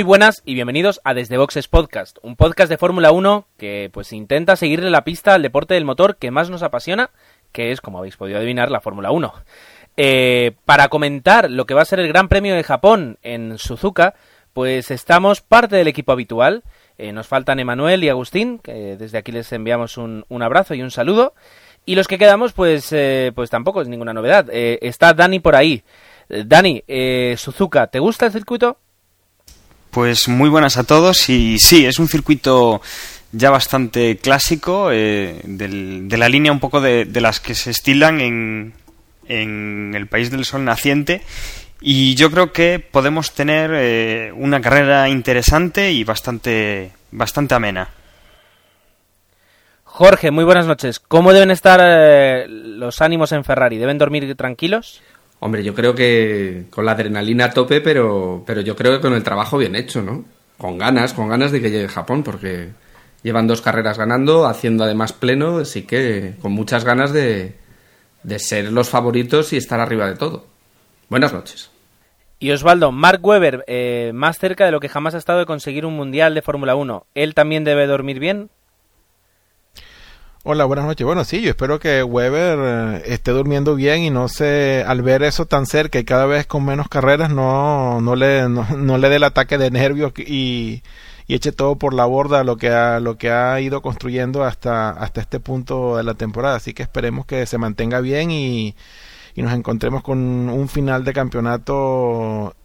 Muy buenas y bienvenidos a Desde Boxes Podcast, un podcast de Fórmula 1 que pues intenta seguirle la pista al deporte del motor que más nos apasiona, que es, como habéis podido adivinar, la Fórmula 1. Eh, para comentar lo que va a ser el Gran Premio de Japón en Suzuka, pues estamos parte del equipo habitual. Eh, nos faltan Emanuel y Agustín, que desde aquí les enviamos un, abrazo y un saludo. Y los que quedamos, pues, eh, pues tampoco es ninguna novedad. Está Dani por ahí. Dani, Suzuka, ¿te gusta el circuito? Pues muy buenas a todos y sí, es un circuito ya bastante clásico, eh, del- de la línea un poco de, de las que se estilan en, en el país del sol naciente y yo creo que podemos tener eh, una carrera interesante y bastante, bastante amena. Jorge, muy buenas noches. ¿Cómo deben estar eh, los ánimos en Ferrari? ¿Deben dormir tranquilos? Hombre, yo creo que con la adrenalina a tope, pero, pero yo creo que con el trabajo bien hecho, ¿no? Con ganas, con ganas de que llegue Japón, porque llevan dos carreras ganando, haciendo además pleno, así que con muchas ganas de, de ser los favoritos y estar arriba de todo. Buenas noches. Y Osvaldo, Mark Webber, eh, más cerca de lo que jamás ha estado de conseguir un mundial de Fórmula 1. ¿Él también debe dormir bien? Hola, buenas noches. Bueno, sí, yo espero que Weber eh, esté durmiendo bien y no se, al ver eso tan cerca y cada vez con menos carreras, no, no le, no, no le dé el ataque de nervios y, y eche todo por la borda lo que ha, lo que ha ido construyendo hasta, hasta este punto de la temporada. Así que esperemos que se mantenga bien y, y nos encontremos con un final de campeonato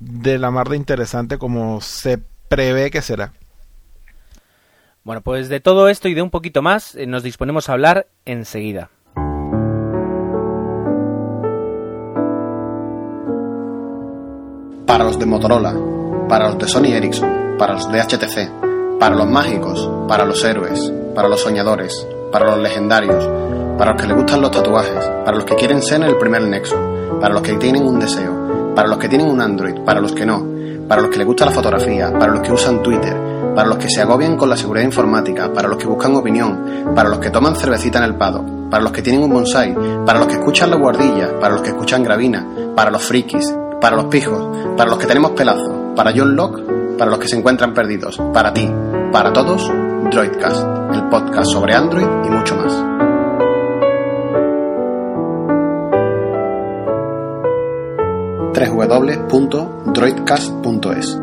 de la mar de interesante como se prevé que será. Bueno, pues de todo esto y de un poquito más eh, nos disponemos a hablar enseguida. para los de Motorola, para los de Sony Ericsson, para los de HTC, para los mágicos, para los héroes, para los soñadores, para los legendarios, para los que les gustan los tatuajes, para los que quieren ser el primer nexo, para los que tienen un deseo, para los que tienen un Android, para los que no, para los que les gusta la fotografía, para los que usan Twitter, para los que se agobian con la seguridad informática, para los que buscan opinión, para los que toman cervecita en el pado, para los que tienen un bonsai, para los que escuchan la guardilla, para los que escuchan gravina, para los frikis, para los pijos, para los que tenemos pelazo, para John Locke, para los que se encuentran perdidos, para ti, para todos, Droidcast, el podcast sobre Android y mucho más. www.droidcast.es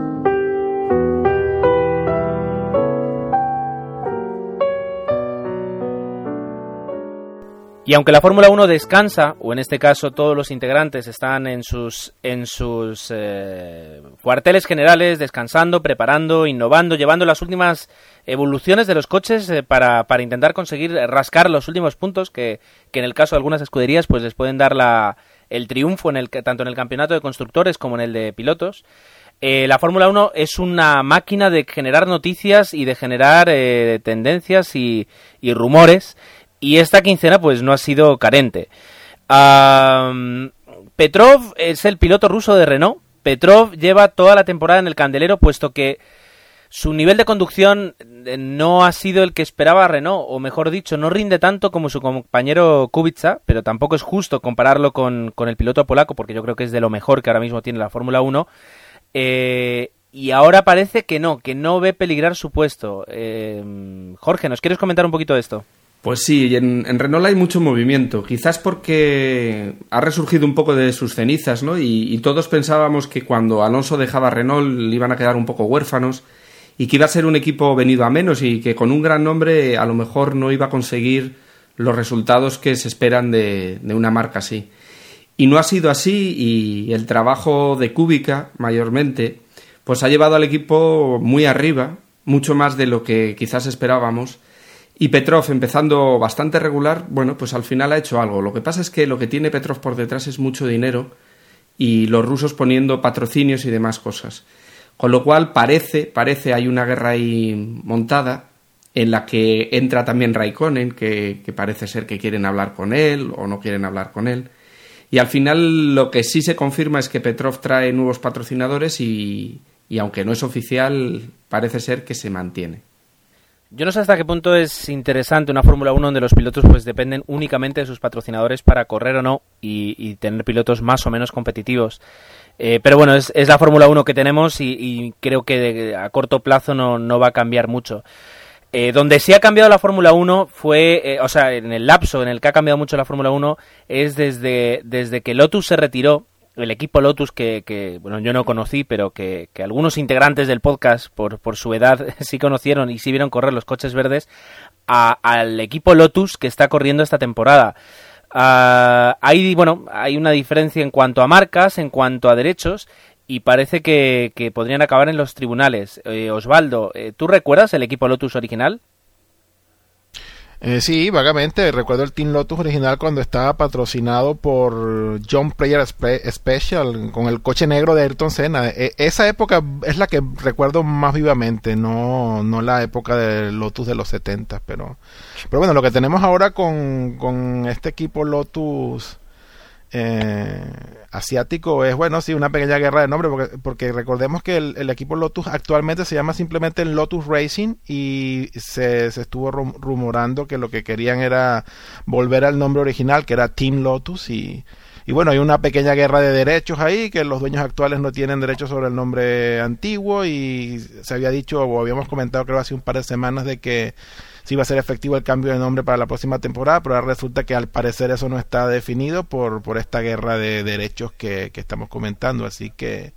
Y aunque la Fórmula 1 descansa, o en este caso todos los integrantes están en sus, en sus eh, cuarteles generales, descansando, preparando, innovando, llevando las últimas evoluciones de los coches eh, para, para intentar conseguir rascar los últimos puntos que, que en el caso de algunas escuderías pues les pueden dar la, el triunfo en el, tanto en el campeonato de constructores como en el de pilotos. Eh, la Fórmula 1 es una máquina de generar noticias y de generar tendencias y, y rumores. Y esta quincena pues no ha sido carente. Am, Petrov es el piloto ruso de Renault. Petrov lleva toda la temporada en el candelero puesto que su nivel de conducción eh, no ha sido el que esperaba Renault, o mejor dicho, no rinde tanto como su compañero Kubica, pero tampoco es justo compararlo con, con el piloto polaco, porque yo creo que es de lo mejor que ahora mismo tiene la Fórmula 1. Eh, y ahora parece que no, que no ve peligrar su puesto. Eh, Jorge, ¿nos quieres comentar un poquito de esto? Pues sí, en, en Renault hay mucho movimiento, quizás porque ha resurgido un poco de sus cenizas, ¿no? Y, todos pensábamos que cuando Alonso dejaba Renault le iban a quedar un poco huérfanos y que iba a ser un equipo venido a menos y que con un gran nombre a lo mejor no iba a conseguir los resultados que se esperan de, de una marca así. Y no ha sido así y el trabajo de Kubica, mayormente, pues ha llevado al equipo muy arriba, mucho más de lo que quizás esperábamos. Y Petrov, empezando bastante regular, bueno, pues al final ha hecho algo. Lo que pasa es que lo que tiene Petrov por detrás es mucho dinero y los rusos poniendo patrocinios y demás cosas. Con lo cual parece, parece, hay una guerra ahí montada en la que entra también Raikkonen, que, que parece ser que quieren hablar con él o no quieren hablar con él. Y al final lo que sí se confirma es que Petrov trae nuevos patrocinadores y, y aunque no es oficial, parece ser que se mantiene. Yo no sé hasta qué punto es interesante una Fórmula 1 donde los pilotos pues dependen únicamente de sus patrocinadores para correr o no y, tener pilotos más o menos competitivos. Eh, pero bueno, es, la Fórmula 1 que tenemos y, creo que a corto plazo no, no, va a cambiar mucho. Eh, donde sí ha cambiado la Fórmula 1 fue, eh, o sea, en el lapso en el que ha cambiado mucho la Fórmula 1 es desde, desde que Lotus se retiró el equipo Lotus que, bueno, yo no conocí, pero que, algunos integrantes del podcast, por, por, su edad, sí conocieron y sí vieron correr los coches verdes, al equipo Lotus que está corriendo esta temporada. Uh, hay, bueno, hay una diferencia en cuanto a marcas, en cuanto a derechos, y parece que, podrían acabar en los tribunales. Eh, Osvaldo, eh, ¿tú recuerdas el equipo Lotus original? Eh, sí, vagamente. Recuerdo el Team Lotus original cuando estaba patrocinado por John Player Special con el coche negro de Ayrton Senna. E, esa época es la que recuerdo más vivamente, no, no la época de Lotus de los 70. Pero, pero bueno, lo que tenemos ahora con, con este equipo Lotus eh, asiático es, bueno, sí, una pequeña guerra de nombre, porque, porque recordemos que el, equipo Lotus actualmente se llama simplemente Lotus Racing y se, estuvo rumorando que lo que querían era volver al nombre original, que era Team Lotus, y, y bueno, hay una pequeña guerra de derechos ahí, que los dueños actuales no tienen derechos sobre el nombre antiguo, y se había dicho, o habíamos comentado creo hace un par de semanas, de que si va a ser efectivo el cambio de nombre para la próxima temporada, pero ahora resulta que al parecer eso no está definido por, por esta guerra de derechos que, estamos comentando. Así que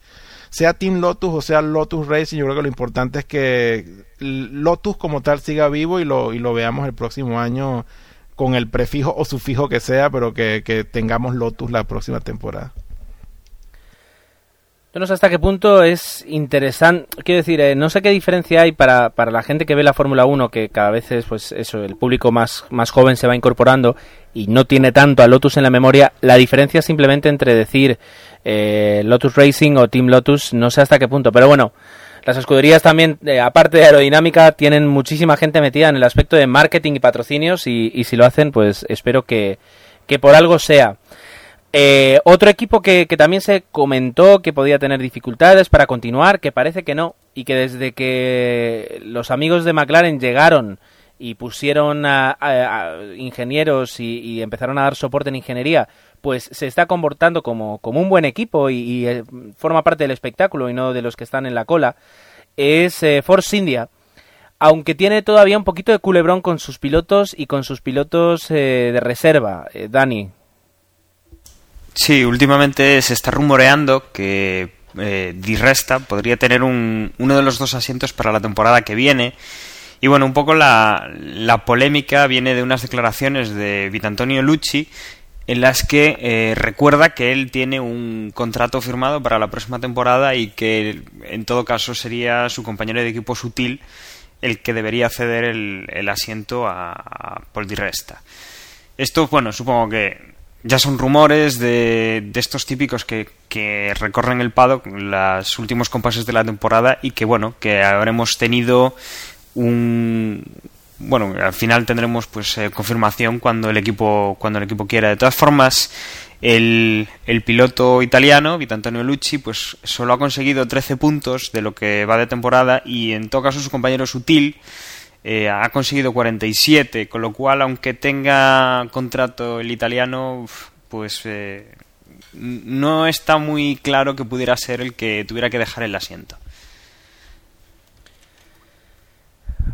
sea Team Lotus o sea Lotus Racing, yo creo que lo importante es que Lotus como tal siga vivo y lo, y lo veamos el próximo año con el prefijo o sufijo que sea, pero que, que tengamos Lotus la próxima temporada. No sé hasta qué punto es interesante. Quiero decir, eh, no sé qué diferencia hay para, para la gente que ve la Fórmula 1, que cada vez es, pues, eso, el público más, más joven se va incorporando y no tiene tanto a Lotus en la memoria. La diferencia simplemente entre decir eh, Lotus Racing o Team Lotus, no sé hasta qué punto. Pero bueno, las escuderías también, eh, aparte de aerodinámica, tienen muchísima gente metida en el aspecto de marketing y patrocinios y, y si lo hacen, pues espero que, que por algo sea. Eh, otro equipo que, también se comentó que podía tener dificultades para continuar, que parece que no, y que desde que los amigos de McLaren llegaron y pusieron a, ingenieros y, empezaron a dar soporte en ingeniería, pues se está comportando como, un buen equipo y, eh, forma parte del espectáculo y no de los que están en la cola, es eh, Force India. Aunque tiene todavía un poquito de culebrón con sus pilotos y con sus pilotos de reserva. Dani, Sí, últimamente se está rumoreando que eh, Di Resta podría tener un, uno de los dos asientos para la temporada que viene. Y bueno, un poco la, polémica viene de unas declaraciones de Vitantonio Lucci en las que eh, recuerda que él tiene un contrato firmado para la próxima temporada y que en todo caso sería su compañero de equipo sutil el que debería ceder el, el asiento a, a Paul Di Resta. Esto, bueno, supongo que ya son rumores de, de estos típicos que, que, recorren el paddock los últimos compases de la temporada y que bueno que habremos tenido un bueno al final tendremos pues eh, confirmación cuando el equipo cuando el equipo quiera. De todas formas el, el piloto italiano Vitantonio Lucci pues solo ha conseguido 13 puntos de lo que va de temporada y en todo caso su compañero Sutil eh, ha conseguido 47, con lo cual, aunque tenga contrato el italiano, pues eh, no está muy claro que pudiera ser el que tuviera que dejar el asiento.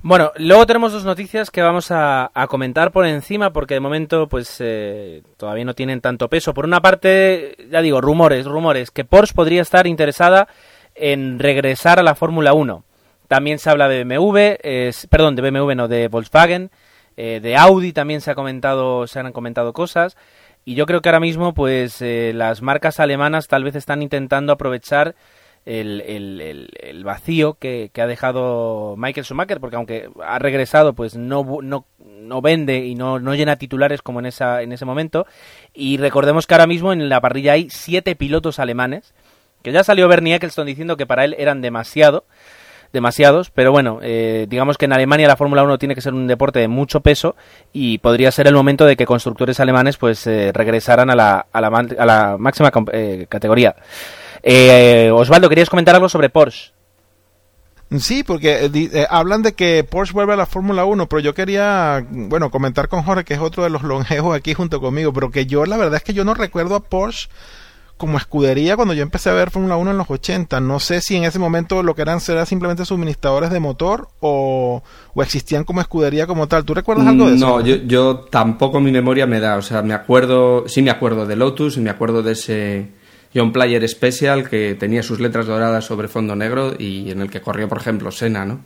Bueno, luego tenemos dos noticias que vamos a, comentar por encima porque de momento pues eh, todavía no tienen tanto peso. Por una parte, ya digo, rumores, rumores, que Porsche podría estar interesada en regresar a la Fórmula 1. También se habla de BMW, perdón, de BMW, no, de Volkswagen, eh, de Audi también se ha comentado, se han comentado cosas. Y yo creo que ahora mismo, pues, eh, las marcas alemanas tal vez están intentando aprovechar el, el, vacío que, ha dejado Michael Schumacher, porque aunque ha regresado, pues no, no, no vende y no, no llena titulares como en, esa, en ese momento. Y recordemos que ahora mismo en la parrilla hay siete pilotos alemanes, que ya salió Bernie Eccleston diciendo que para él eran demasiado. Demasiados, pero bueno, eh, digamos que en Alemania la Fórmula 1 tiene que ser un deporte de mucho peso y podría ser el momento de que constructores alemanes pues eh, regresaran a la, a la, a la máxima eh, categoría. Osvaldo, ¿querías comentar algo sobre Porsche? Sí, porque hablan de que Porsche vuelve a la Fórmula 1, pero yo quería, bueno, comentar con Jorge, que es otro de los longevos aquí junto conmigo, pero que yo la verdad es que yo no recuerdo a Porsche como escudería cuando yo empecé a ver Fórmula 1 en los 80. No sé si en ese momento lo que eran era simplemente suministradores de motor o, existían como escudería como tal. ¿Tú recuerdas algo de eso? No, yo, yo, tampoco mi memoria me da. O sea, me acuerdo, sí me acuerdo de Lotus y me acuerdo de ese John Player Special que tenía sus letras doradas sobre fondo negro y en el que corrió, por ejemplo, Senna, ¿no?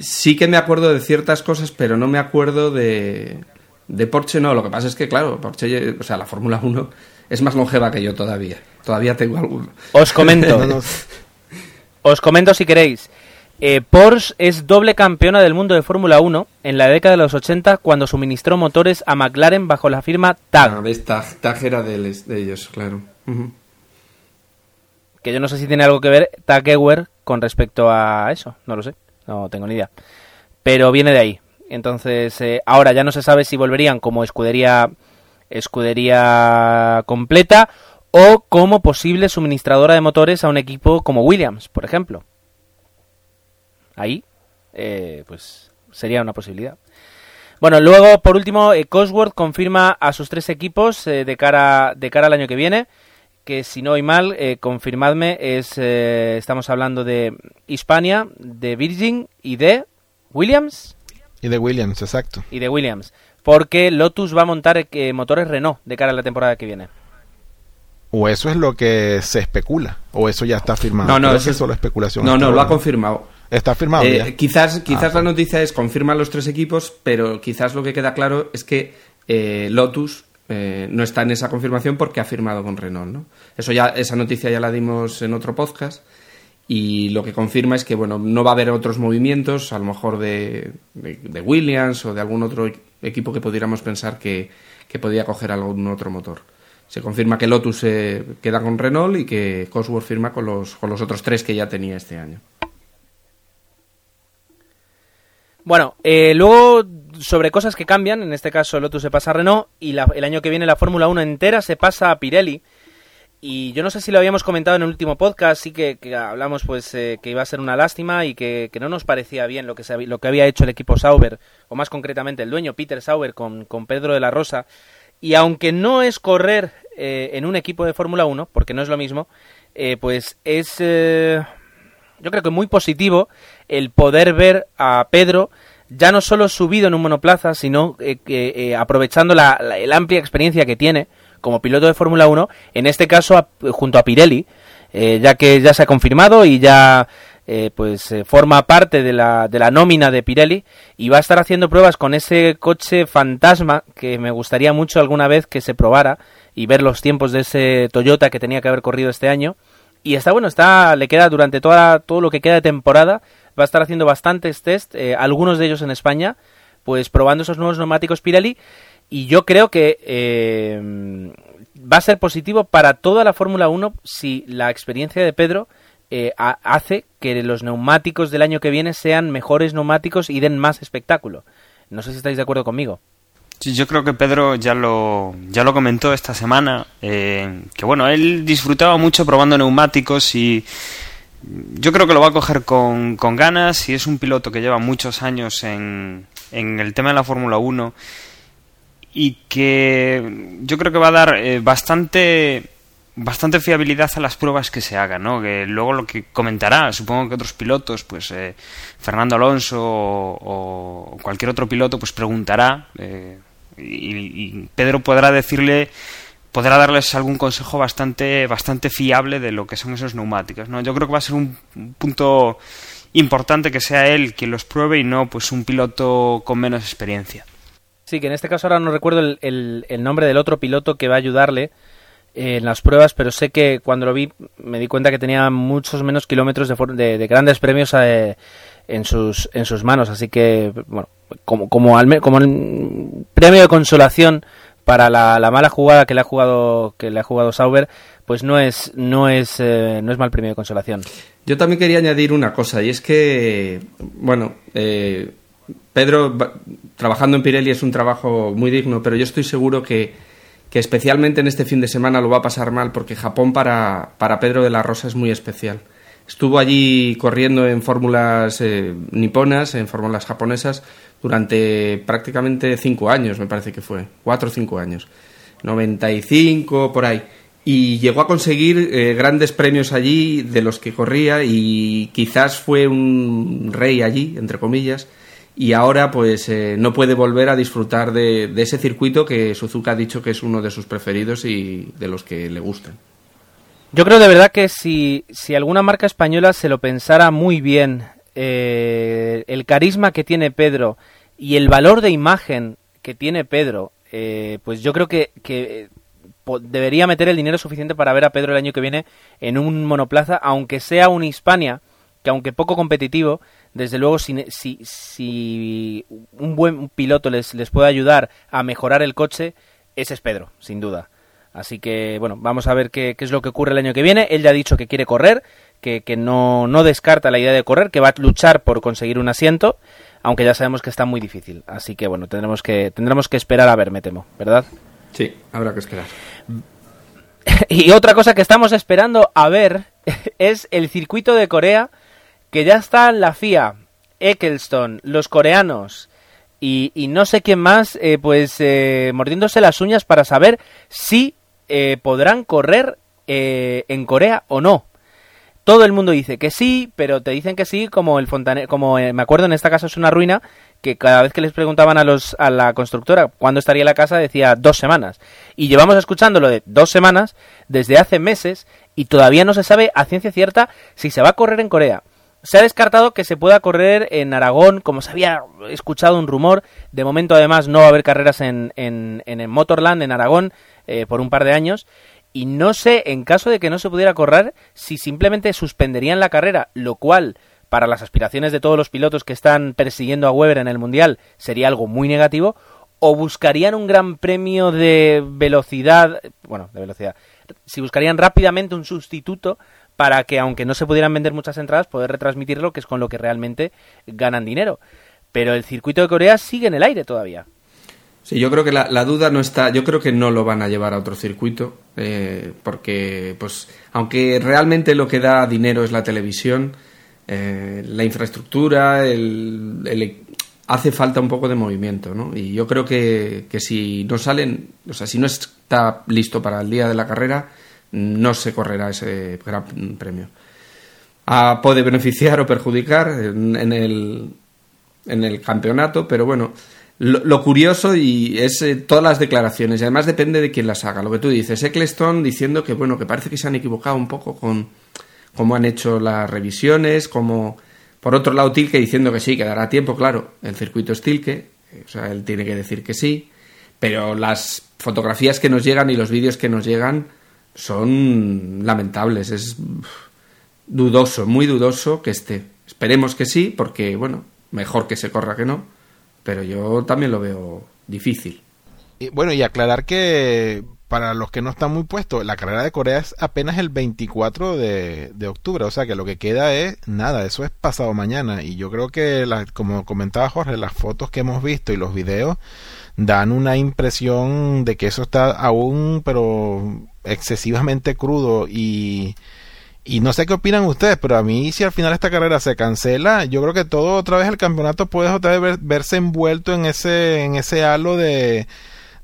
Sí que me acuerdo de ciertas cosas, pero no me acuerdo de, de Porsche, no. Lo que pasa es que, claro, Porsche, o sea, la Fórmula 1 es más longeva que yo todavía. Todavía tengo alguno. Os comento. Os comento si queréis. Eh, Porsche es doble campeona del mundo de Fórmula 1 en la década de los 80 cuando suministró motores a McLaren bajo la firma TAG. Ah, TAG, era de, ellos, claro. Que yo no sé si tiene algo que ver TAG con respecto a eso, no lo sé, no tengo ni idea. Pero viene de ahí. Entonces, eh, ahora ya no se sabe si volverían como escudería escudería completa o como posible suministradora de motores a un equipo como Williams, por ejemplo. Ahí, eh, pues sería una posibilidad. Bueno, luego, por último, eh, Cosworth confirma a sus tres equipos eh, de, cara, de cara al año que viene, que si no hay mal, confirmadme, es, estamos hablando de Hispania, de Virgin y de Williams. Y de Williams, exacto. Y de Williams porque Lotus va a montar eh, motores Renault de cara a la temporada que viene. O eso es lo que se especula, o eso ya está firmado. No, no, eso es solo especulación. No, no, lo ha confirmado. Está firmado. Eh, quizás quizás ah, la noticia es confirman los tres equipos, pero quizás lo que queda claro es que eh, Lotus no está en esa confirmación porque ha firmado con Renault, ¿no? Eso ya, esa noticia ya la dimos en otro podcast y lo que confirma es que bueno no va a haber otros movimientos a lo mejor de, Williams o de algún otro equipo que pudiéramos pensar que, que, podía coger algún otro motor. Se confirma que Lotus se queda con Renault y que Cosworth firma con los, con los otros tres que ya tenía este año. Bueno eh, luego sobre cosas que cambian en este caso Lotus se pasa a Renault y el año que viene la Fórmula 1 entera se pasa a Pirelli y yo no sé si lo habíamos comentado en el último podcast, sí que, hablamos pues eh, que iba a ser una lástima y que, no nos parecía bien lo que, se, lo que había hecho el equipo Sauber, o más concretamente el dueño Peter Sauber con, Pedro de la Rosa. Y aunque no es correr eh, en un equipo de Fórmula 1, porque no es lo mismo, eh, pues es yo creo que muy positivo el poder ver a Pedro ya no solo subido en un monoplaza, sino aprovechando la, la amplia experiencia que tiene como piloto de Fórmula 1, en este caso junto a Pirelli, eh, ya que ya se ha confirmado y ya eh, pues eh, forma parte de la, de la nómina de Pirelli y va a estar haciendo pruebas con ese coche fantasma que me gustaría mucho alguna vez que se probara y ver los tiempos de ese Toyota que tenía que haber corrido este año. Y está bueno, está le queda durante toda, todo lo que queda de temporada, va a estar haciendo bastantes test, algunos de ellos en España, pues probando esos nuevos neumáticos Pirelli y yo creo que eh, va a ser positivo para toda la Fórmula 1 si la experiencia de Pedro eh, hace que los neumáticos del año que viene sean mejores neumáticos y den más espectáculo. No sé si estáis de acuerdo conmigo. Sí, yo creo que Pedro ya lo, ya lo comentó esta semana, eh, que bueno, él disfrutaba mucho probando neumáticos y yo creo que lo va a coger con, con ganas y es un piloto que lleva muchos años en, en el tema de la Fórmula 1 y que yo creo que va a dar eh, bastante bastante fiabilidad a las pruebas que se hagan, ¿no? Que luego lo que comentará, supongo que otros pilotos, pues eh, Fernando Alonso o, cualquier otro piloto, pues preguntará eh, y, Pedro podrá decirle, podrá darles algún consejo bastante bastante fiable de lo que son esos neumáticos, ¿no? Yo creo que va a ser un punto importante que sea él quien los pruebe y no pues un piloto con menos experiencia. Sí, que en este caso ahora no recuerdo el, el, nombre del otro piloto que va a ayudarle en las pruebas, pero sé que cuando lo vi me di cuenta que tenía muchos menos kilómetros de, de, grandes premios eh, en, sus, en sus manos. Así que, bueno, como, como, al, como premio de consolación para la, la, mala jugada que le ha jugado que le ha jugado Sauber, pues no es no es eh, no es mal premio de consolación. Yo también quería añadir una cosa, y es que, bueno, eh, Pedro trabajando en Pirelli es un trabajo muy digno, pero yo estoy seguro que, que, especialmente en este fin de semana lo va a pasar mal, porque Japón para, para Pedro de la Rosa es muy especial. Estuvo allí corriendo en fórmulas eh, niponas, en fórmulas japonesas, durante prácticamente cinco años, me parece que fue, cuatro o cinco años. 95, por ahí y llegó a conseguir eh, grandes premios allí de los que corría y quizás fue un rey allí, entre comillas, y ahora pues eh, no puede volver a disfrutar de, ese circuito que Suzuka ha dicho que es uno de sus preferidos y de los que le gustan. Yo creo de verdad que si, si alguna marca española se lo pensara muy bien, eh, el carisma que tiene Pedro y el valor de imagen que tiene Pedro, pues yo creo que, que debería meter el dinero suficiente para ver a Pedro el año que viene en un monoplaza, aunque sea un Hispania, que aunque poco competitivo, desde luego si, si, un buen piloto les, les puede ayudar a mejorar el coche, ese es Pedro, sin duda. Así que, bueno, vamos a ver qué, qué, es lo que ocurre el año que viene. Él ya ha dicho que quiere correr, que, que no, no descarta la idea de correr, que va a luchar por conseguir un asiento, aunque ya sabemos que está muy difícil. Así que, bueno, tendremos que, tendremos que esperar a ver, me temo, ¿verdad? Sí, habrá que esperar. Y otra cosa que estamos esperando a ver es el circuito de Corea, que ya está la FIA, Eccleston, los coreanos y, no sé quién más, eh, pues eh, mordiéndose las uñas para saber si eh, podrán correr en Corea o no. Todo el mundo dice que sí, pero te dicen que sí, como el fontanero, como me acuerdo en esta casa es una ruina, que cada vez que les preguntaban a, los, a la constructora cuándo estaría la casa decía dos semanas. Y llevamos escuchándolo de dos semanas desde hace meses y todavía no se sabe a ciencia cierta si se va a correr en Corea. Se ha descartado que se pueda correr en Aragón, como se había escuchado un rumor. De momento, además, no va a haber carreras en, en, en Motorland, en Aragón, eh, por un par de años. Y no sé, en caso de que no se pudiera correr, si simplemente suspenderían la carrera, lo cual para las aspiraciones de todos los pilotos que están persiguiendo a Weber en el Mundial sería algo muy negativo, o buscarían un gran premio de velocidad, bueno, de velocidad, si buscarían rápidamente un sustituto para que aunque no se pudieran vender muchas entradas, poder retransmitirlo, que es con lo que realmente ganan dinero. Pero el circuito de Corea sigue en el aire todavía. Sí, yo creo que la, duda no está, yo creo que no lo van a llevar a otro circuito, eh, porque pues aunque realmente lo que da dinero es la televisión, eh, la infraestructura, el, hace falta un poco de movimiento, ¿no? Y yo creo que, que, si no salen, o sea, si no está listo para el día de la carrera, no se correrá ese gran premio. Ah, puede beneficiar o perjudicar en, el, en el campeonato, pero bueno, lo, curioso y es eh, todas las declaraciones, y además depende de quién las haga. Lo que tú dices, Eccleston diciendo que bueno, que parece que se han equivocado un poco con cómo han hecho las revisiones, como por otro lado Tilke diciendo que sí, que dará tiempo, claro, el circuito es Tilke, o sea, él tiene que decir que sí, pero las fotografías que nos llegan y los vídeos que nos llegan son lamentables, es dudoso, muy dudoso que esté. Esperemos que sí, porque bueno, mejor que se corra que no, pero yo también lo veo difícil. Bueno, y aclarar que para los que no están muy puestos, la carrera de Corea es apenas el 24 de, octubre, o sea que lo que queda es nada, eso es pasado mañana. Y yo creo que, como comentaba Jorge, las fotos que hemos visto y los videos dan una impresión de que eso está aún, pero excesivamente crudo y... Y no sé qué opinan ustedes, pero a mí si al final esta carrera se cancela, yo creo que todo otra vez el campeonato puede otra vez verse envuelto en ese, en ese halo de,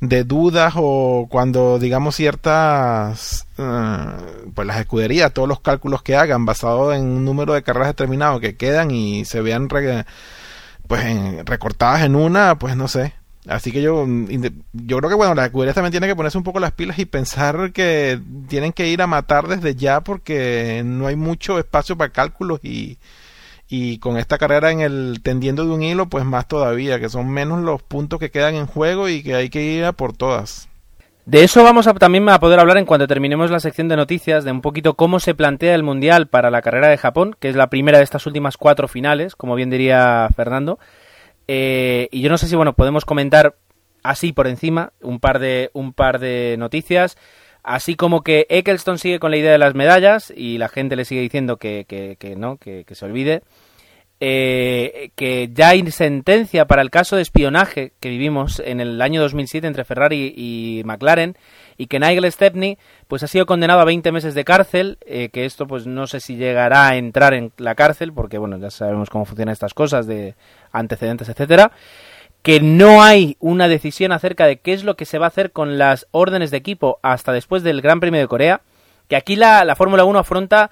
de dudas o cuando digamos ciertas eh, pues las escuderías todos los cálculos que hagan basados en un número de carreras determinado que quedan y se vean pues recortadas en una pues no sé así que yo yo creo que bueno las escuderías también tienen que ponerse un poco las pilas y pensar que tienen que ir a matar desde ya porque no hay mucho espacio para cálculos y y con esta carrera en el tendiendo de un hilo, pues más todavía, que son menos los puntos que quedan en juego y que hay que ir a por todas. De eso vamos a, también a poder hablar en cuanto terminemos la sección de noticias, de un poquito cómo se plantea el Mundial para la carrera de Japón, que es la primera de estas últimas cuatro finales, como bien diría Fernando. Eh, y yo no sé si bueno podemos comentar así por encima un par de un par de noticias. Así como que Eccleston sigue con la idea de las medallas y la gente le sigue diciendo que, que, no, que, se olvide. Eh, que ya hay sentencia para el caso de espionaje que vivimos en el año 2007 entre Ferrari y McLaren y que Nigel Stepney pues ha sido condenado a 20 meses de cárcel, eh, que esto pues no sé si llegará a entrar en la cárcel porque bueno, ya sabemos cómo funcionan estas cosas de antecedentes, etcétera que no hay una decisión acerca de qué es lo que se va a hacer con las órdenes de equipo hasta después del Gran Premio de Corea, que aquí la, la Fórmula 1 afronta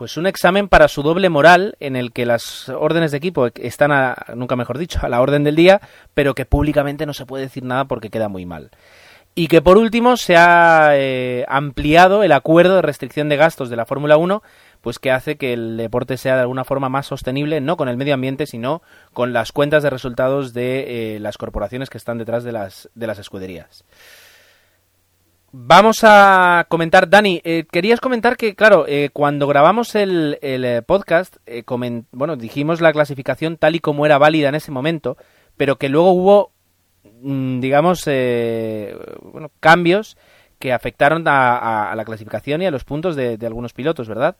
pues un examen para su doble moral en el que las órdenes de equipo están, a, nunca mejor dicho, a la orden del día, pero que públicamente no se puede decir nada porque queda muy mal. Y que por último se ha eh, ampliado el acuerdo de restricción de gastos de la Fórmula 1 pues que hace que el deporte sea de alguna forma más sostenible, no con el medio ambiente, sino con las cuentas de resultados de eh, las corporaciones que están detrás de las, de las escuderías. Vamos a comentar, Dani, eh, querías comentar que, claro, eh, cuando grabamos el, el podcast, bueno, dijimos la clasificación tal y como era válida en ese momento, pero que luego hubo, mm, digamos, bueno, cambios que afectaron a, la clasificación y a los puntos de algunos pilotos, ¿verdad?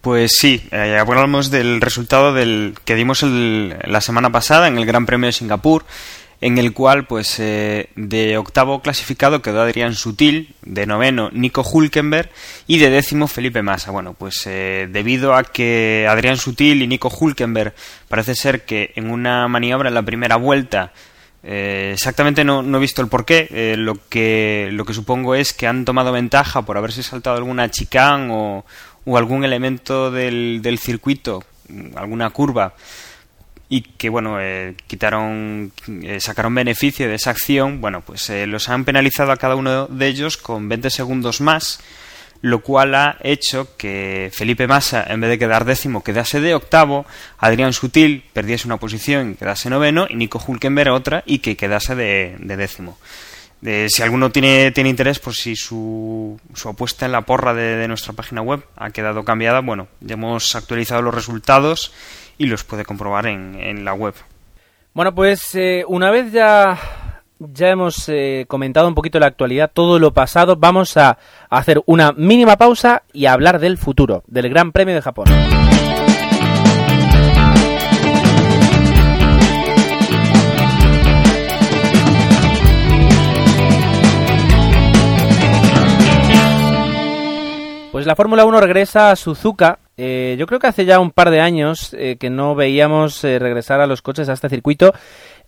Pues sí, eh, hablamos del resultado del que dimos la semana pasada en el Gran Premio de Singapur, en el cual, pues, eh, de octavo clasificado quedó Adrián Sutil, de noveno Nico Hulkenberg y de décimo Felipe Massa. Bueno, pues eh, debido a que Adrián Sutil y Nico Hulkenberg parece ser que en una maniobra en la primera vuelta exactamente no, he visto el porqué. lo, que, lo que supongo es que han tomado ventaja por haberse saltado alguna chicán o, o algún elemento del, del circuito, alguna curva, y que bueno eh, quitaron eh, sacaron beneficio de esa acción bueno pues eh, los han penalizado a cada uno de ellos con 20 segundos más lo cual ha hecho que Felipe Massa en vez de quedar décimo quedase de octavo Adrián Sutil perdiese una posición y quedase noveno y Nico Hulkenberg otra y que quedase de décimo. Si alguno tiene, tiene interés, pues si su, su apuesta en la porra de, nuestra página web ha quedado cambiada, bueno, ya hemos actualizado los resultados y los puede comprobar en, la web. Bueno, pues eh, una vez ya, ya hemos eh, comentado un poquito la actualidad, todo lo pasado, vamos a hacer una mínima pausa y a hablar del futuro, del Gran Premio de Japón. Pues la Fórmula 1 regresa a Suzuka. Eh, yo creo que hace ya un par de años eh, que no veíamos eh, regresar a los coches a este circuito.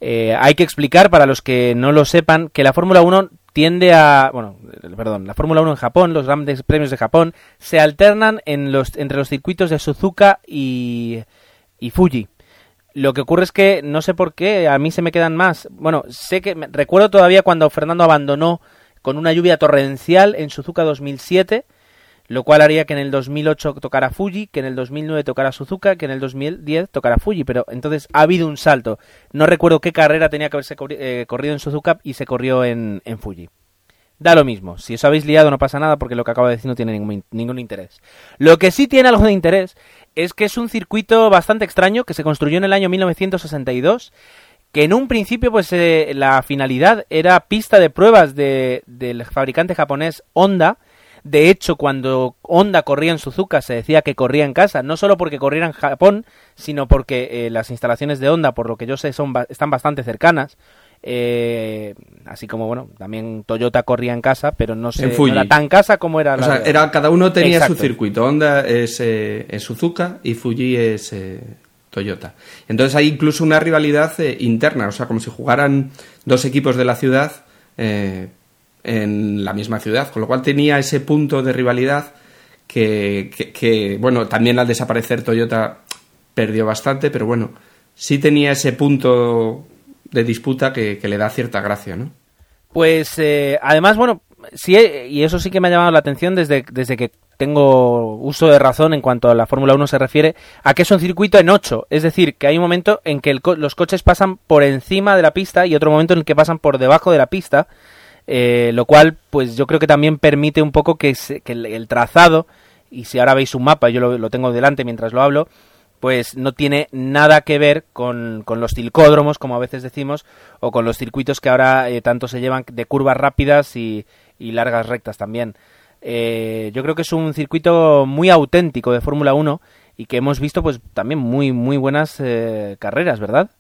hay que explicar para los que no lo sepan que la Fórmula 1 tiende a, bueno, perdón, la Fórmula 1 en Japón, los grandes premios de Japón, se alternan en los, entre los circuitos de Suzuka y, y Fuji. Lo que ocurre es que no sé por qué, a mí se me quedan más. Bueno, sé que recuerdo todavía cuando Fernando abandonó con una lluvia torrencial en Suzuka 2007 lo cual haría que en el 2008 tocara Fuji, que en el 2009 tocara Suzuka, que en el 2010 tocara Fuji, pero entonces ha habido un salto. No recuerdo qué carrera tenía que haberse eh, corrido en Suzuka y se corrió en, Fuji. Da lo mismo, si os habéis liado no pasa nada porque lo que acabo de decir no tiene ningún, ningún interés. Lo que sí tiene algo de interés es que es un circuito bastante extraño que se construyó en el año 1962 que en un principio pues eh, la finalidad era pista de pruebas de, del fabricante japonés Honda de hecho, cuando Honda corría en Suzuka se decía que corría en casa, no solo porque corriera en Japón, sino porque eh, las instalaciones de Honda, por lo que yo sé, son están bastante cercanas. Eh, así como bueno, también Toyota corría en casa, pero no sé, no era tan casa como era o Sea, era cada uno tenía su circuito. Honda es, eh, Suzuka y Fuji es Toyota. Entonces hay incluso una rivalidad interna, o sea, como si jugaran dos equipos de la ciudad en la misma ciudad, con lo cual tenía ese punto de rivalidad que, bueno, también al desaparecer Toyota perdió bastante, pero bueno, sí tenía ese punto de disputa que, le da cierta gracia, ¿no? Pues eh, además, bueno, sí, y eso sí que me ha llamado la atención desde, desde que tengo uso de razón en cuanto a la Fórmula 1 se refiere, a que es un circuito en 8, es decir, que hay un momento en que los coches pasan por encima de la pista y otro momento en el que pasan por debajo de la pista, eh, lo cual pues yo creo que también permite un poco que, el, trazado, y si ahora veis un mapa, yo lo, tengo delante mientras lo hablo, pues no tiene nada que ver con, los tilcódromos, como a veces decimos, o con los circuitos que ahora eh, tanto se llevan de curvas rápidas y, y largas rectas también. Eh, yo creo que es un circuito muy auténtico de Fórmula 1 y que hemos visto pues también muy muy buenas eh, carreras, ¿verdad?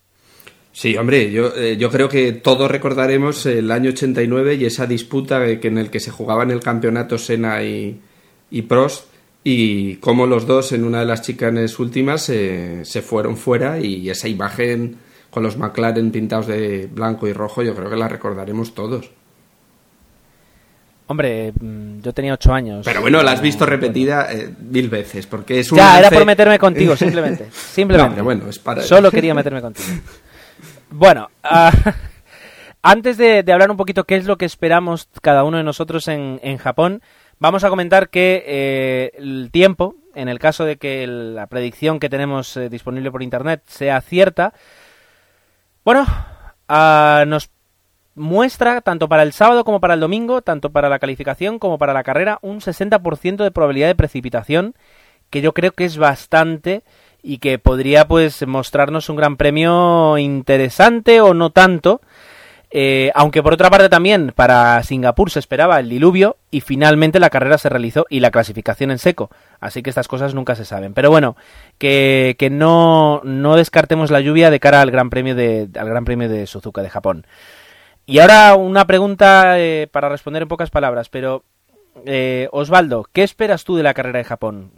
Sí, hombre, yo, eh, yo creo que todos recordaremos el año 89 y esa disputa que en el que se jugaban el campeonato Senna y, y Prost y cómo los dos en una de las chicanes últimas se fueron fuera y esa imagen con los McLaren pintados de blanco y rojo yo creo que la recordaremos todos. Hombre, mm, yo tenía ocho años. Pero bueno, la has visto repetida eh, mil veces, porque es un Ya, era por meterme contigo, simplemente. simplemente. bueno, es para... Solo quería meterme contigo. Bueno, ah, antes de, hablar un poquito qué es lo que esperamos cada uno de nosotros en, Japón, vamos a comentar que eh, el tiempo, en el caso de que la predicción que tenemos eh, disponible por internet sea cierta, bueno, uh, nos muestra tanto para el sábado como para el domingo, tanto para la calificación como para la carrera, un 60% de probabilidad de precipitación, que yo creo que es bastante y que podría pues mostrarnos un gran premio interesante o no tanto. Eh, aunque por otra parte también para Singapur se esperaba el diluvio y finalmente la carrera se realizó y la clasificación en seco. Así que estas cosas nunca se saben. Pero bueno, que, que no, no descartemos la lluvia de cara al Gran Premio de, al Gran Premio de Suzuka de Japón. Y ahora una pregunta eh, para responder en pocas palabras, pero eh, Osvaldo, ¿qué esperas tú de la carrera de Japón?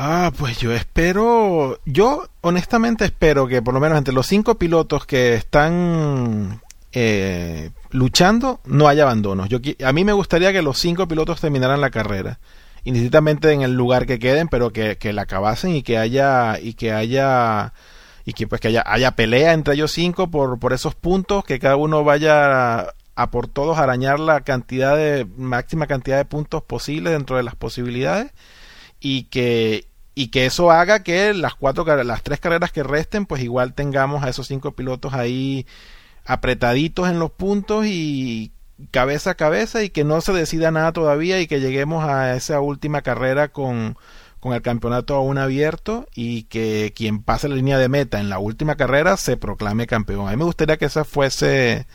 Ah, pues yo espero, yo honestamente espero que por lo menos entre los cinco pilotos que están eh, luchando no haya abandonos. Yo, a mí me gustaría que los cinco pilotos terminaran la carrera, indistintamente en el lugar que queden, pero que, que la acabasen y que haya y que haya y que pues que haya, haya pelea entre ellos cinco por, por esos puntos, que cada uno vaya a, por todos arañar la cantidad de máxima cantidad de puntos posibles dentro de las posibilidades y que y que eso haga que las cuatro las tres carreras que resten pues igual tengamos a esos cinco pilotos ahí apretaditos en los puntos y cabeza a cabeza y que no se decida nada todavía y que lleguemos a esa última carrera con con el campeonato aún abierto y que quien pase la línea de meta en la última carrera se proclame campeón. A mí me gustaría que esa fuese...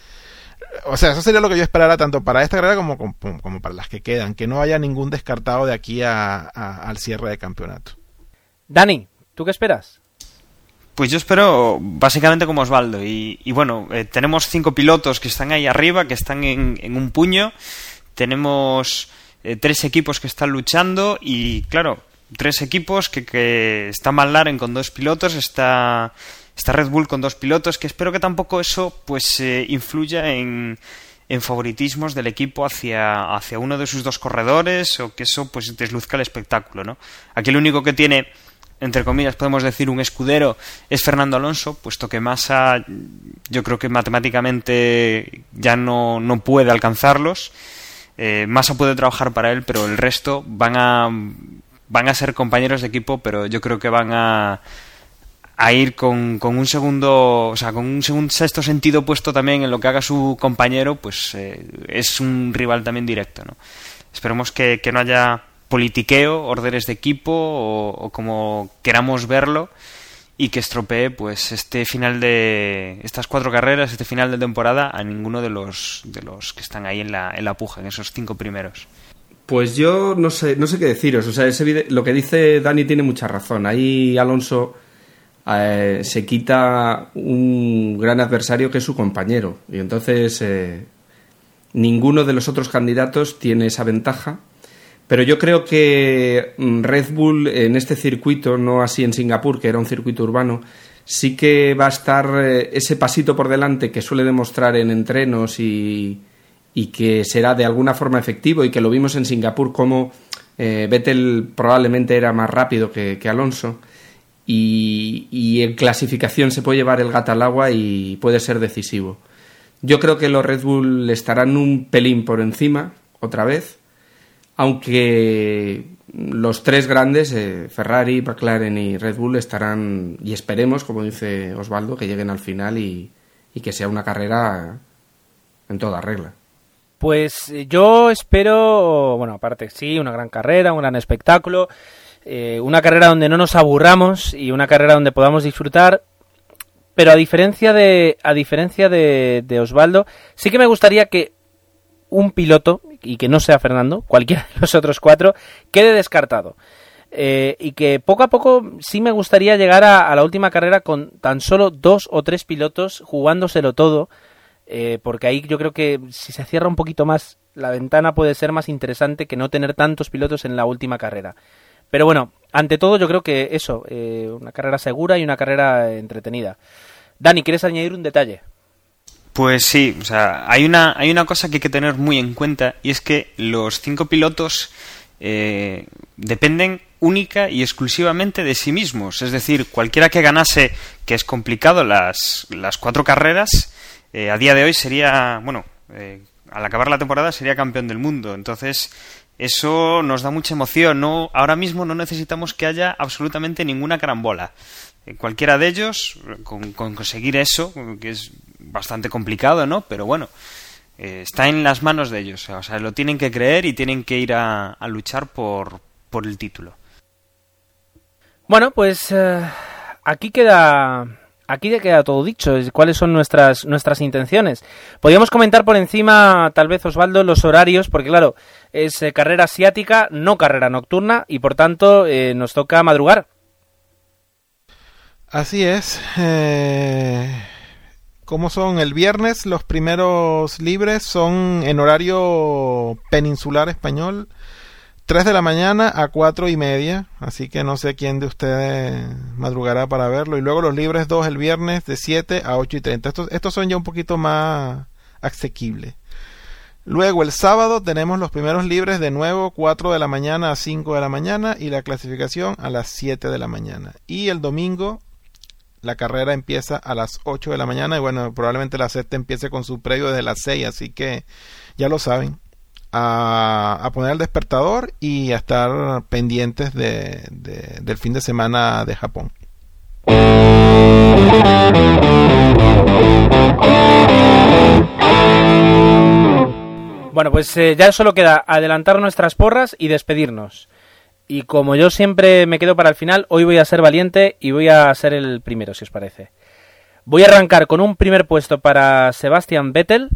O sea, eso sería lo que yo esperara tanto para esta carrera como, como, para las que quedan, que no haya ningún descartado de aquí a, al cierre de campeonato. Dani, ¿tú qué esperas? Pues yo espero básicamente como Osvaldo. Y, bueno, eh, tenemos cinco pilotos que están ahí arriba, que están en, en un puño. Tenemos eh, tres equipos que están luchando y claro, tres equipos que, que está McLaren con dos pilotos, está, está Red Bull con dos pilotos, que espero que tampoco eso pues eh, influya en, en favoritismos del equipo hacia, hacia uno de sus dos corredores o que eso pues desluzca el espectáculo, ¿no? Aquí el único que tiene entre comillas podemos decir un escudero es Fernando Alonso, puesto que Massa yo creo que matemáticamente ya no, no puede alcanzarlos. Eh, Massa puede trabajar para él, pero el resto van a van a ser compañeros de equipo, pero yo creo que van a, a ir con, con, un segundo, o sea, con un, segundo, sexto sentido puesto también en lo que haga su compañero, pues eh, es un rival también directo, ¿no? Esperemos que, que no haya politiqueo, órdenes de equipo o, como queramos verlo y que estropee pues este final de estas cuatro carreras, este final de temporada a ninguno de los de los que están ahí en la, en la puja, en esos cinco primeros. Pues yo no sé, no sé qué deciros. O sea, ese lo que dice Dani tiene mucha razón. Ahí Alonso eh, se quita un gran adversario que es su compañero. Y entonces eh, ninguno de los otros candidatos tiene esa ventaja. Pero yo creo que mm, Red Bull en este circuito, no así en Singapur, que era un circuito urbano, sí que va a estar eh, ese pasito por delante que suele demostrar en entrenos y, y que será de alguna forma efectivo y que lo vimos en Singapur como Vettel probablemente era más rápido que, Alonso y, en clasificación se puede llevar el gato al agua y puede ser decisivo. Yo creo que los Red Bull estarán un pelín por encima otra vez, aunque los tres grandes, eh, Ferrari, McLaren y Red Bull, estarán, y esperemos, como dice Osvaldo, que lleguen al final y que sea una carrera en toda regla. Pues eh, yo espero, bueno, aparte sí, una gran carrera, un gran espectáculo, eh, una carrera donde no nos aburramos y una carrera donde podamos disfrutar. Pero a diferencia de, a diferencia de, de Osvaldo, sí que me gustaría que un piloto, y que no sea Fernando, cualquiera de los otros cuatro, quede descartado. Eh, y que poco a poco sí me gustaría llegar a, la última carrera con tan solo dos o tres pilotos jugándoselo todo, eh, porque ahí yo creo que si se cierra un poquito más la ventana puede ser más interesante que no tener tantos pilotos en la última carrera. Pero bueno, ante todo yo creo que eso, eh, una carrera segura y una carrera entretenida. Dani, ¿quieres añadir un detalle? Pues sí, o sea, hay una, hay una cosa que hay que tener muy en cuenta y es que los cinco pilotos eh, dependen única y exclusivamente de sí mismos. Es decir, cualquiera que ganase, que es complicado, las, las cuatro carreras, eh, a día de hoy sería, bueno, al acabar la temporada sería campeón del mundo. Entonces, eso nos da mucha emoción. No, ahora mismo no necesitamos que haya absolutamente ninguna carambola. cualquiera de ellos, con conseguir eso, que es bastante complicado, ¿no? Pero bueno, eh, está en las manos de ellos. O sea, lo tienen que creer y tienen que ir a, luchar por, por, el título. Bueno, pues eh, aquí queda aquí ya queda todo dicho, cuáles son nuestras, nuestras intenciones. Podríamos comentar por encima, tal vez Osvaldo, los horarios, porque claro, es eh, carrera asiática, no carrera nocturna, y por tanto nos toca madrugar. Así es. Eh, ¿Cómo son? El viernes los primeros libres son en horario peninsular español, 3 de la mañana a 4 y media, así que no sé quién de ustedes madrugará para verlo. Y luego los libres 2 el viernes de 7 a 8 y 30. Estos, estos son ya un poquito más asequibles. Luego el sábado tenemos los primeros libres de nuevo 4 de la mañana a 5 de la mañana y la clasificación a las 7 de la mañana. Y el domingo la carrera empieza a las 8 de la mañana y bueno, probablemente la sexta empiece con su previo desde las 6, así que ya lo saben. A, poner el despertador y a estar pendientes de, del fin de semana de Japón. Bueno, pues eh, ya solo queda adelantar nuestras porras y despedirnos. Y como yo siempre me quedo para el final, hoy voy a ser valiente y voy a ser el primero, si os parece. Voy a arrancar con un primer puesto para Sebastian Vettel,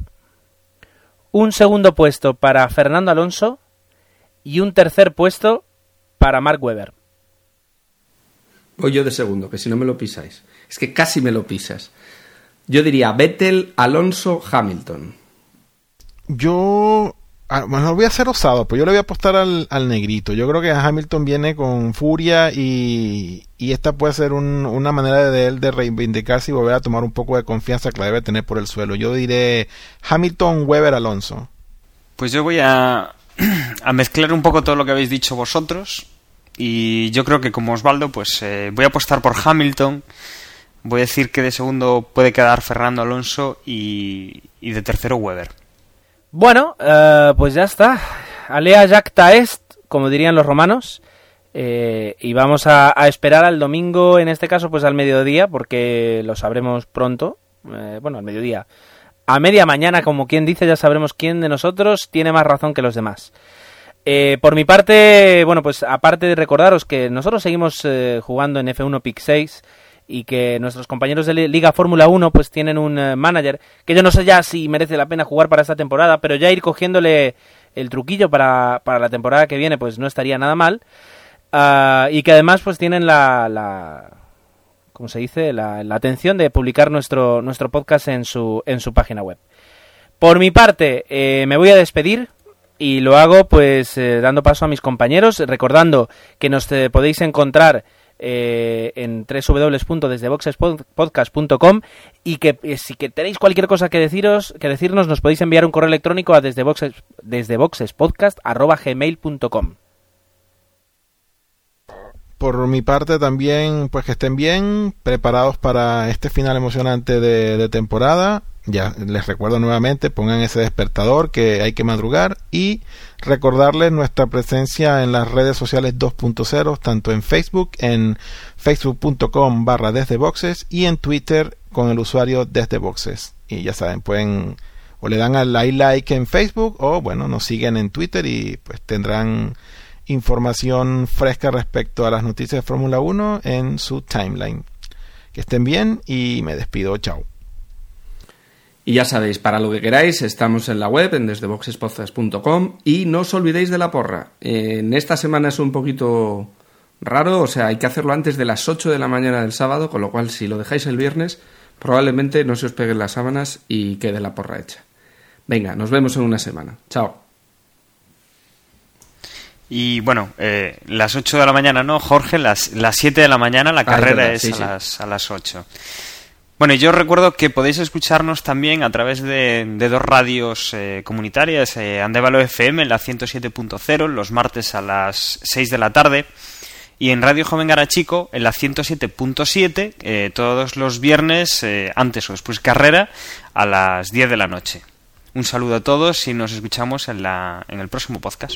un segundo puesto para Fernando Alonso y un tercer puesto para Mark Webber. Voy yo de segundo, que si no me lo pisáis. Es que casi me lo pisas. Yo diría Vettel, Alonso, Hamilton. Yo Ah, bueno, voy a ser osado, pues yo le voy a apostar al, negrito. Yo creo que Hamilton viene con furia y, esta puede ser una manera de él de reivindicarse y volver a tomar un poco de confianza que la debe tener por el suelo. Yo diré Hamilton, Weber, Alonso. Pues yo voy a, a mezclar un poco todo lo que habéis dicho vosotros y yo creo que como Osvaldo, pues eh, voy a apostar por Hamilton. Voy a decir que de segundo puede quedar Fernando Alonso y, y de tercero Weber. Bueno, eh, pues ya está. Alea jacta est, como dirían los romanos. Eh, y vamos a, esperar al domingo, en este caso, pues al mediodía, porque lo sabremos pronto. Eh, bueno, al mediodía. A media mañana, como quien dice, ya sabremos quién de nosotros tiene más razón que los demás. por mi parte, bueno, pues aparte de recordaros que nosotros seguimos jugando en F1 Pick 6 y que nuestros compañeros de Liga Fórmula 1 pues tienen un eh, manager que yo no sé ya si merece la pena jugar para esta temporada, pero ya ir cogiéndole el truquillo para, para la temporada que viene pues no estaría nada mal. Ah, y que además pues tienen la, la ¿cómo se dice? La, atención de publicar nuestro, nuestro podcast en su, en su página web. Por mi parte, eh, me voy a despedir y lo hago pues eh, dando paso a mis compañeros, recordando que nos podéis encontrar eh, en www.desdeboxespodcast.com y que eh, si que tenéis cualquier cosa que deciros que decirnos nos podéis enviar un correo electrónico a desdeboxes, desdeboxespodcast.gmail.com por mi parte también pues que estén bien preparados para este final emocionante de temporada ya les recuerdo nuevamente, pongan ese despertador que hay que madrugar y recordarles nuestra presencia en las redes sociales 2.0, tanto en Facebook, en facebook.com barra desde boxes y en Twitter con el usuario desde boxes. Y ya saben, pueden o le dan al like en Facebook o bueno, nos siguen en Twitter y pues tendrán información fresca respecto a las noticias de Fórmula 1 en su timeline. Que estén bien y me despido, chao. Y ya sabéis, para lo que queráis, estamos en la web, en desdeboxespodcast.com y no os olvidéis de la porra. En esta semana es un poquito raro, o sea, hay que hacerlo antes de las 8 de la mañana del sábado, con lo cual si lo dejáis el viernes, probablemente no se os peguen las sábanas y quede la porra hecha. Venga, nos vemos en una semana. Chao. Y bueno, eh, las 8 de la mañana no, Jorge, las, las 7 de la mañana la Ah, carrera verdad, es, sí, a, sí. Las, a las 8. Bueno, yo recuerdo que podéis escucharnos también a través de, de dos radios eh, comunitarias, eh, Andévalo FM en la 107.0 los martes a las 6 de la tarde y en Radio Joven Garachico en la 107.7 eh, todos los viernes eh, antes o después carrera a las 10 de la noche. Un saludo a todos y nos escuchamos en, la, en el próximo podcast.